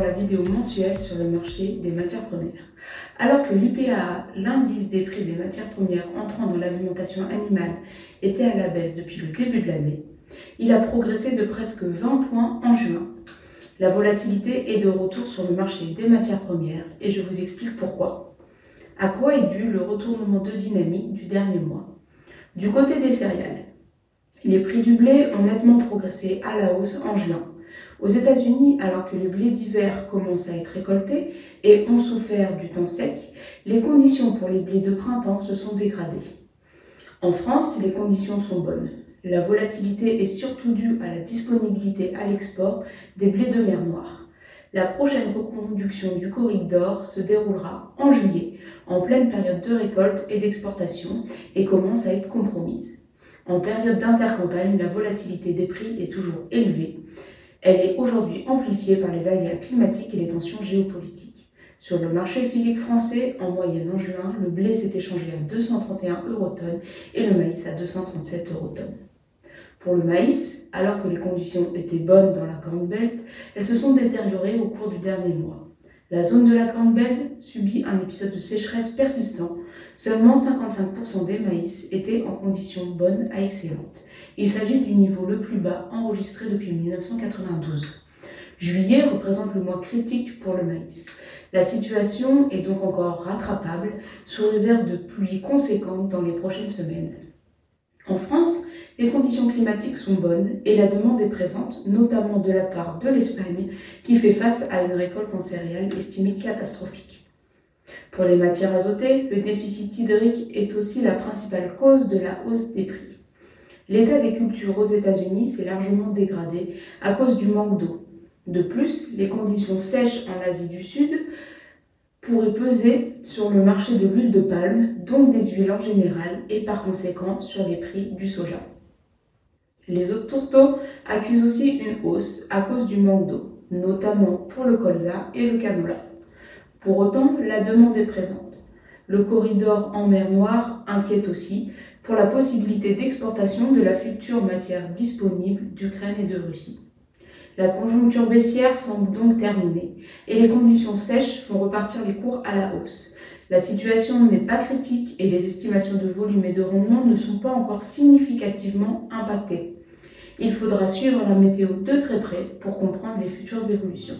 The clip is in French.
vidéo mensuelle sur le marché des matières premières. Alors que l'IPA, l'indice des prix des matières premières entrant dans l'alimentation animale, était à la baisse depuis le début de l'année, il a progressé de presque 20 points en juin. La volatilité est de retour sur le marché des matières premières et je vous explique pourquoi. À quoi est dû le retournement de dynamique du dernier mois? Du côté des céréales, les prix du blé ont nettement progressé à la hausse en juin. Aux États-Unis, alors que le blé d'hiver commence à être récolté et ont souffert du temps sec, les conditions pour les blés de printemps se sont dégradées. En France, les conditions sont bonnes. La volatilité est surtout due à la disponibilité à l'export des blés de mer Noire. La prochaine reconduction du corridor se déroulera en juillet, en pleine période de récolte et d'exportation, et commence à être compromise. En période d'intercampagne, la volatilité des prix est toujours élevée. Elle est aujourd'hui amplifiée par les aléas climatiques et les tensions géopolitiques. Sur le marché physique français, en moyenne en juin, le blé s'est échangé à 231 eurotonnes et le maïs à 237 eurotonnes. Pour le maïs, alors que les conditions étaient bonnes dans la Corn Belt, elles se sont détériorées au cours du dernier mois. La zone de la Corn Belt subit un épisode de sécheresse persistant Seulement 55% des maïs étaient en conditions bonnes à excellentes. Il s'agit du niveau le plus bas enregistré depuis 1992. Juillet représente le mois critique pour le maïs. La situation est donc encore rattrapable sous réserve de pluies conséquentes dans les prochaines semaines. En France, les conditions climatiques sont bonnes et la demande est présente, notamment de la part de l'Espagne, qui fait face à une récolte en céréales estimée catastrophique. Pour les matières azotées, le déficit hydrique est aussi la principale cause de la hausse des prix. L'état des cultures aux États-Unis s'est largement dégradé à cause du manque d'eau. De plus, les conditions sèches en Asie du Sud pourraient peser sur le marché de l'huile de palme, donc des huiles en général, et par conséquent sur les prix du soja. Les autres tourteaux accusent aussi une hausse à cause du manque d'eau, notamment pour le colza et le canola. Pour autant, la demande est présente. Le corridor en mer Noire inquiète aussi pour la possibilité d'exportation de la future matière disponible d'Ukraine et de Russie. La conjoncture baissière semble donc terminée et les conditions sèches font repartir les cours à la hausse. La situation n'est pas critique et les estimations de volume et de rendement ne sont pas encore significativement impactées. Il faudra suivre la météo de très près pour comprendre les futures évolutions.